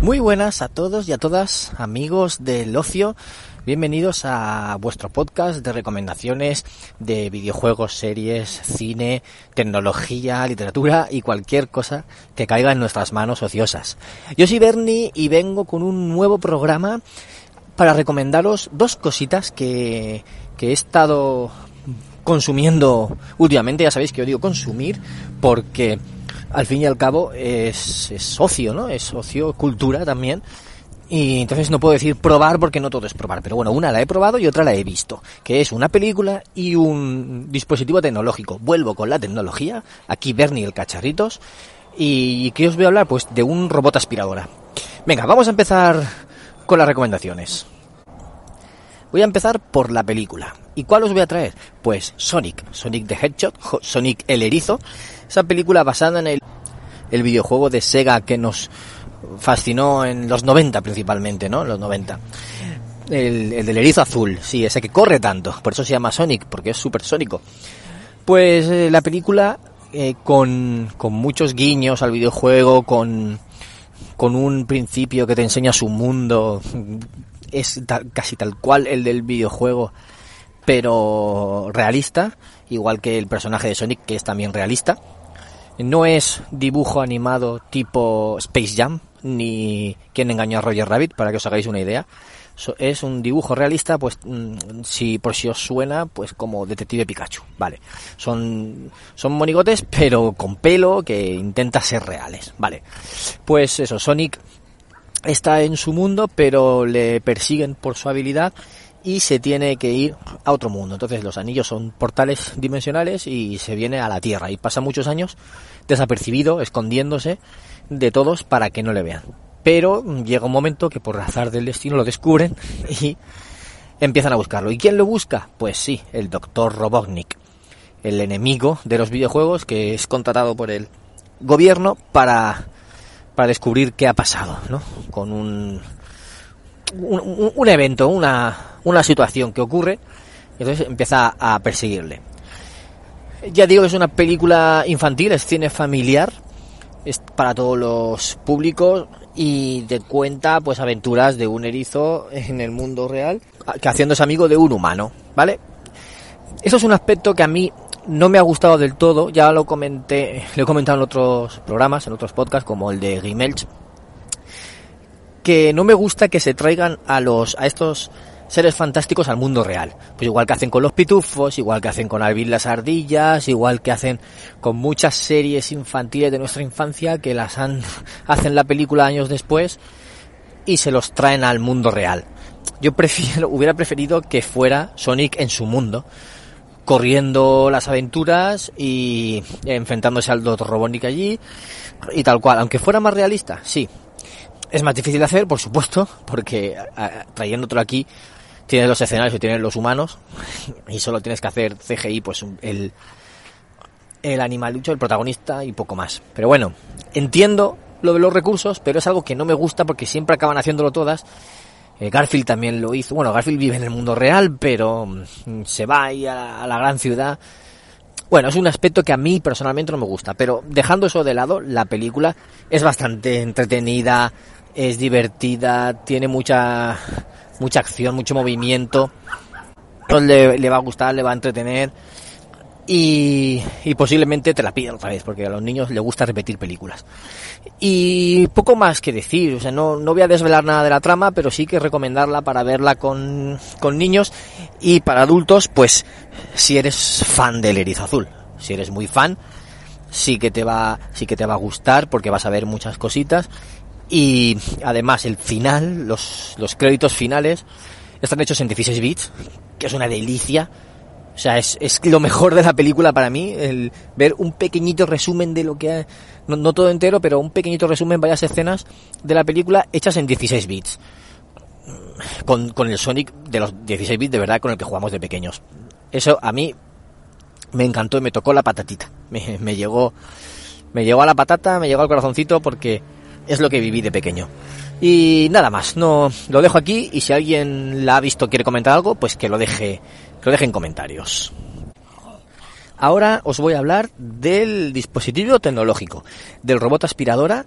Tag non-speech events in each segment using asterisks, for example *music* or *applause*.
Muy buenas a todos y a todas, amigos del ocio. Bienvenidos a vuestro podcast de recomendaciones de videojuegos, series, cine, tecnología, literatura y cualquier cosa que caiga en nuestras manos ociosas. Yo soy Bernie y vengo con un nuevo programa para recomendaros dos cositas que, que he estado consumiendo últimamente. Ya sabéis que yo digo consumir porque al fin y al cabo es, es ocio, ¿no? Es ocio, cultura también. Y entonces no puedo decir probar porque no todo es probar. Pero bueno, una la he probado y otra la he visto. Que es una película y un dispositivo tecnológico. Vuelvo con la tecnología. Aquí Bernie el cacharritos. ¿Y qué os voy a hablar? Pues de un robot aspiradora. Venga, vamos a empezar con las recomendaciones. Voy a empezar por la película. ¿Y cuál os voy a traer? Pues Sonic, Sonic the Hedgehog, Sonic el erizo, esa película basada en el, el videojuego de Sega que nos fascinó en los 90 principalmente, ¿no? Los 90. El, el del erizo azul, sí, ese que corre tanto, por eso se llama Sonic, porque es supersónico. Pues eh, la película eh, con, con muchos guiños al videojuego, con, con un principio que te enseña su mundo, es tal, casi tal cual el del videojuego, pero realista, igual que el personaje de Sonic, que es también realista. No es dibujo animado tipo Space Jam, ni quien engañó a Roger Rabbit, para que os hagáis una idea. Es un dibujo realista, pues si por si os suena, pues como Detective Pikachu, vale. Son, son monigotes, pero con pelo que intenta ser reales, vale. Pues eso, Sonic está en su mundo, pero le persiguen por su habilidad y se tiene que ir a otro mundo. Entonces los anillos son portales dimensionales y se viene a la Tierra y pasa muchos años desapercibido, escondiéndose de todos para que no le vean. Pero llega un momento que por azar del destino lo descubren *laughs* y empiezan a buscarlo. ¿Y quién lo busca? Pues sí, el doctor Robotnik, el enemigo de los videojuegos que es contratado por el gobierno para, para descubrir qué ha pasado, ¿no? Con un, un, un evento, una, una situación que ocurre, entonces empieza a perseguirle. Ya digo que es una película infantil, es cine familiar, es para todos los públicos y te cuenta pues aventuras de un erizo en el mundo real que haciéndose amigo de un humano, ¿vale? Eso es un aspecto que a mí no me ha gustado del todo, ya lo comenté, lo he comentado en otros programas, en otros podcasts como el de Gimelch, que no me gusta que se traigan a los a estos seres fantásticos al mundo real. Pues igual que hacen con los pitufos, igual que hacen con Alvin las ardillas, igual que hacen con muchas series infantiles de nuestra infancia que las han, *laughs* hacen la película años después y se los traen al mundo real. Yo prefiero, *laughs* hubiera preferido que fuera Sonic en su mundo, corriendo las aventuras y enfrentándose al Dr. Robotnik allí y tal cual. Aunque fuera más realista, sí. Es más difícil de hacer, por supuesto, porque trayéndotelo aquí tienes los escenarios y tienes los humanos y solo tienes que hacer CGI, pues el, el animalucho, el protagonista y poco más. Pero bueno, entiendo lo de los recursos, pero es algo que no me gusta porque siempre acaban haciéndolo todas. Eh, Garfield también lo hizo. Bueno, Garfield vive en el mundo real, pero mm, se va ahí a la, a la gran ciudad. Bueno, es un aspecto que a mí personalmente no me gusta, pero dejando eso de lado, la película es bastante entretenida, es divertida, tiene mucha mucha acción, mucho movimiento. Le, le va a gustar, le va a entretener y, y, posiblemente te la pida otra vez, porque a los niños les gusta repetir películas. Y poco más que decir, o sea, no, no voy a desvelar nada de la trama, pero sí que recomendarla para verla con, con niños y para adultos, pues si eres fan del erizo azul, si eres muy fan, sí que te va, sí que te va a gustar porque vas a ver muchas cositas y además el final, los, los créditos finales, están hechos en 16 bits, que es una delicia. O sea, es, es lo mejor de la película para mí, el ver un pequeñito resumen de lo que ha, no, todo entero, pero un pequeñito resumen, varias escenas de la película hechas en 16 bits. Con, con el Sonic de los 16 bits de verdad con el que jugamos de pequeños. Eso a mí me encantó y me tocó la patatita. Me, me llegó, me llegó a la patata, me llegó al corazoncito porque es lo que viví de pequeño. Y nada más, no lo dejo aquí y si alguien la ha visto quiere comentar algo, pues que lo deje, que lo deje en comentarios. Ahora os voy a hablar del dispositivo tecnológico, del robot aspiradora.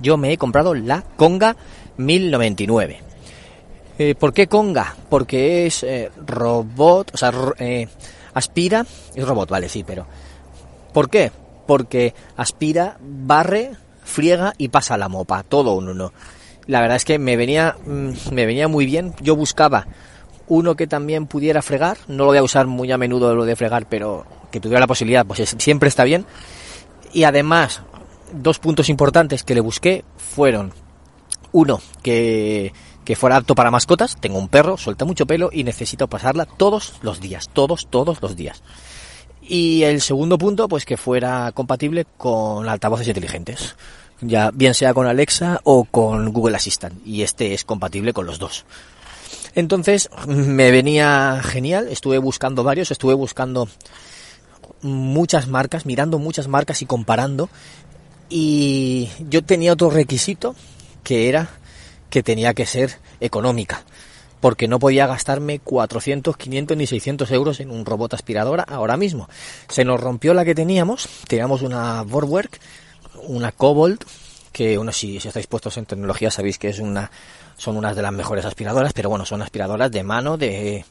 Yo me he comprado la Conga 1099. Eh, ¿Por qué Conga? Porque es eh, robot, o sea, eh, aspira, es robot, vale, sí, pero ¿por qué? Porque aspira, barre, friega y pasa la mopa, todo un uno. La verdad es que me venía, mm, me venía muy bien. Yo buscaba uno que también pudiera fregar. No lo voy a usar muy a menudo lo de fregar, pero que tuviera la posibilidad, pues siempre está bien. Y además, dos puntos importantes que le busqué fueron, uno, que, que fuera apto para mascotas. Tengo un perro, suelta mucho pelo y necesito pasarla todos los días, todos, todos los días. Y el segundo punto, pues que fuera compatible con altavoces inteligentes. Ya bien sea con Alexa o con Google Assistant. Y este es compatible con los dos. Entonces, me venía genial. Estuve buscando varios, estuve buscando muchas marcas, mirando muchas marcas y comparando. Y yo tenía otro requisito que era que tenía que ser económica. Porque no podía gastarme 400, 500 ni 600 euros en un robot aspiradora ahora mismo. Se nos rompió la que teníamos. Teníamos una Vorwerk, una Cobalt, que uno si, si estáis puestos en tecnología sabéis que es una, son unas de las mejores aspiradoras, pero bueno, son aspiradoras de mano, de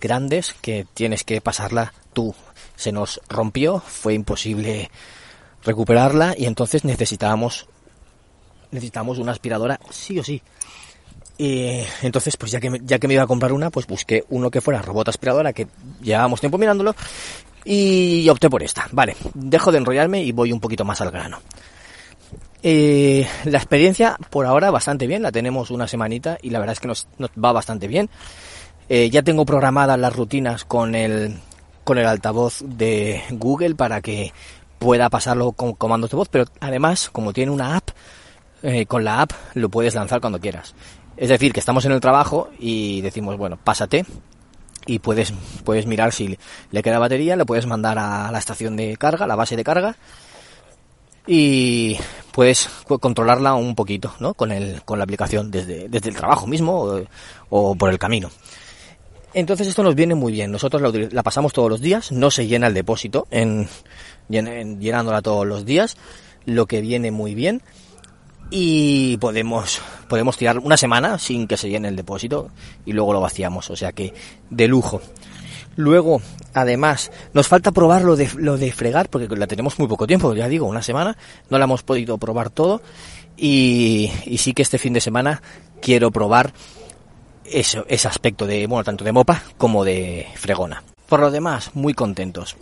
grandes, que tienes que pasarla tú se nos rompió, fue imposible recuperarla y entonces necesitábamos necesitábamos una aspiradora sí o sí. Y entonces, pues ya que, ya que me iba a comprar una, pues busqué uno que fuera robot aspiradora, que llevábamos tiempo mirándolo, y opté por esta. Vale, dejo de enrollarme y voy un poquito más al grano. Eh, la experiencia por ahora bastante bien, la tenemos una semanita y la verdad es que nos, va bastante bien. Eh, ya tengo programadas las rutinas con el, con el altavoz de Google para que pueda pasarlo con comandos de voz, pero además, como tiene una app, eh, con la app lo puedes lanzar cuando quieras. Es decir, que estamos en el trabajo y decimos, bueno, pásate y puedes, puedes mirar si le queda batería, le puedes mandar a la estación de carga, la base de carga, y puedes controlarla un poquito, ¿no? Con el, con la aplicación desde, desde el trabajo mismo o, por el camino. Entonces esto nos viene muy bien. Nosotros la, pasamos todos los días, no se llena el depósito en, llenándola todos los días, lo que viene muy bien. Y podemos, podemos tirar una semana sin que se llene el depósito y luego lo vaciamos. O sea que de lujo. Luego, además, nos falta probar lo de, lo de fregar, porque la tenemos muy poco tiempo, ya digo, una semana, no la hemos podido probar todo. Y, y sí que este fin de semana quiero probar eso, ese aspecto de, bueno, tanto de mopa como de fregona. Por lo demás, muy contentos.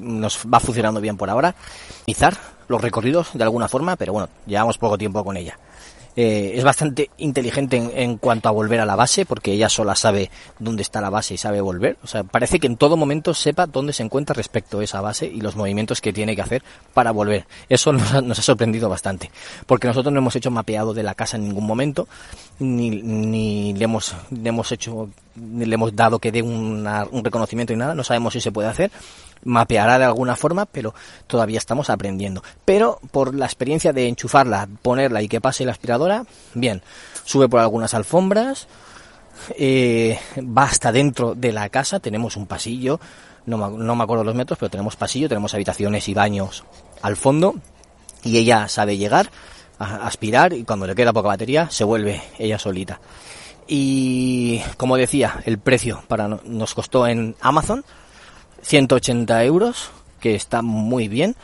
nos va funcionando bien por ahora. Izar los recorridos de alguna forma, pero bueno, llevamos poco tiempo con ella. Eh, es bastante inteligente en, cuanto a volver a la base, porque ella sola sabe dónde está la base y sabe volver. O sea, parece que en todo momento sepa dónde se encuentra respecto a esa base y los movimientos que tiene que hacer para volver. Eso *laughs* nos ha, sorprendido bastante, porque nosotros no hemos hecho mapeado de la casa en ningún momento, ni, ni le hemos, le hemos hecho, ni le hemos dado que dé un reconocimiento y nada. No sabemos si se puede hacer mapeará de alguna forma, pero todavía estamos aprendiendo. Pero por la experiencia de enchufarla, ponerla y que pase la aspiradora, bien, sube por algunas alfombras, eh, va hasta dentro de la casa, tenemos un pasillo, no, no me acuerdo los metros, pero tenemos pasillo, tenemos habitaciones y baños al fondo, y ella sabe llegar, a aspirar, y cuando le queda poca batería, se vuelve ella solita. Y como decía, el precio para nos costó en Amazon 180 euros, que está muy bien.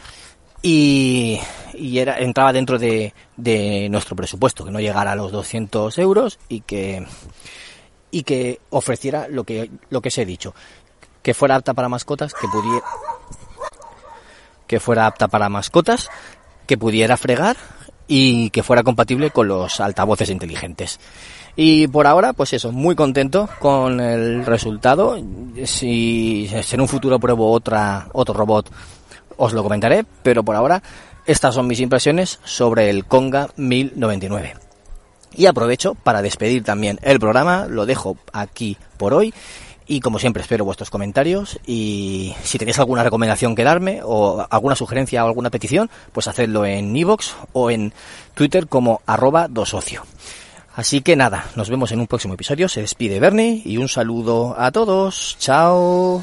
Y, y era, entraba dentro de, de, nuestro presupuesto, que no llegara a los 200 euros y que, y que ofreciera lo que, lo que os he dicho, que fuera apta para mascotas, que pudiera, que fuera apta para mascotas, que pudiera fregar y que fuera compatible con los altavoces inteligentes. Y por ahora, pues eso, muy contento con el resultado. Si, en un futuro pruebo otra, otro robot, os lo comentaré, pero por ahora estas son mis impresiones sobre el Conga 1099. Y aprovecho para despedir también el programa, lo dejo aquí por hoy Y como siempre espero vuestros comentarios y si tenéis alguna recomendación que darme o alguna sugerencia o alguna petición, pues hacedlo en iVoox o en Twitter como arroba dosocio. Así que nada, nos vemos en un próximo episodio. Se despide Bernie y un saludo a todos. Chao.